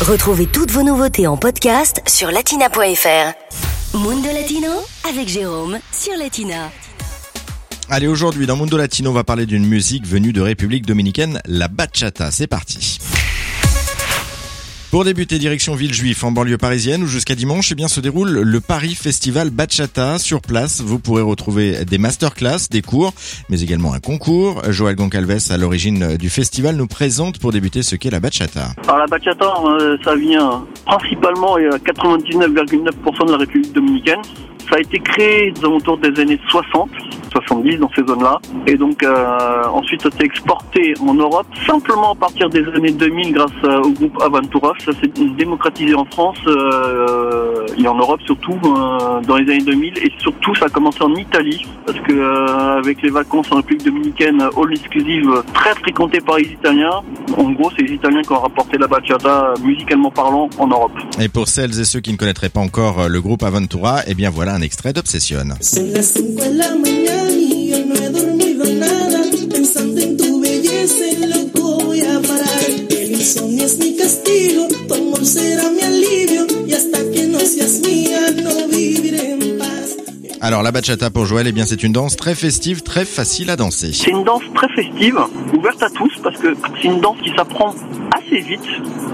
Retrouvez toutes vos nouveautés en podcast sur latina.fr. Mundo Latino avec Jérôme sur Latina. Allez, aujourd'hui, dans Mundo Latino, on va parler d'une musique venue de République Dominicaine, la bachata. C'est parti. Pour débuter, direction Villejuif, en banlieue parisienne, où jusqu'à dimanche, eh bien, se déroule le Paris Festival Bachata. Sur place, vous pourrez retrouver des masterclass, des cours, mais également un concours. Joël Goncalves, à l'origine du festival, nous présente pour débuter ce qu'est la bachata. Alors la bachata, euh, ça vient principalement et à 99,9% de la République dominicaine. Ça a été créé aux alentours des années 60, 70 dans ces zones-là. Et donc euh, ensuite ça s'est exporté en Europe simplement à partir des années 2000 grâce euh, au groupe Aventura. Ça s'est démocratisé en France euh, et en Europe surtout dans les années 2000 et surtout ça a commencé en Italie parce que avec les vacances en République dominicaine all exclusive très fréquentées par les Italiens. En gros c'est les Italiens qui ont rapporté la bachata musicalement parlant en Europe. Et pour celles et ceux qui ne connaîtraient pas encore le groupe Aventura, eh bien voilà un extrait d'Obsession. Insomnio es mi castigo, tu amor será mi alivio. Y hasta que no seas mía, no viviré en paz. Alors la bachata pour Joël, eh bien c'est une danse très festive, très facile à danser. C'est une danse très festive, ouverte à tous, parce que c'est une danse qui s'apprend assez vite,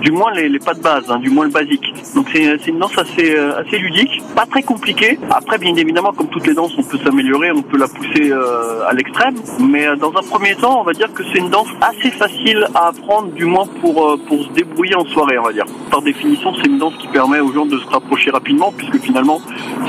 du moins les, pas de base, hein, du moins le basique. Donc c'est c'est une danse assez, euh, assez ludique, pas très compliquée. Après, bien évidemment, comme toutes les danses, on peut s'améliorer, on peut la pousser euh, à l'extrême. Mais euh, dans un premier temps, on va dire que c'est une danse assez facile à apprendre, du moins pour, euh, se débrouiller en soirée, on va dire. Par définition, c'est une danse qui permet aux gens de se rapprocher rapidement, puisque finalement,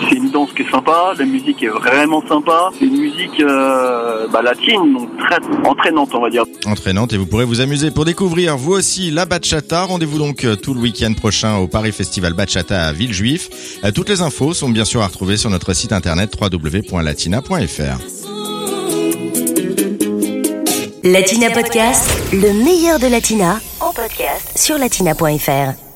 c'est une danse qui est sympa, la musique est vraiment sympa, c'est une musique euh, bah, latine, donc très entraînante, on va dire. Entraînante et vous pourrez vous amuser pour découvrir aussi la bachata. Rendez-vous donc euh, tout le week-end prochain au Paris Festival Bachata à Villejuif. Euh, Toutes les infos sont bien sûr à retrouver sur notre site internet www.latina.fr. Latina Podcast, le meilleur de Latina en podcast sur latina.fr.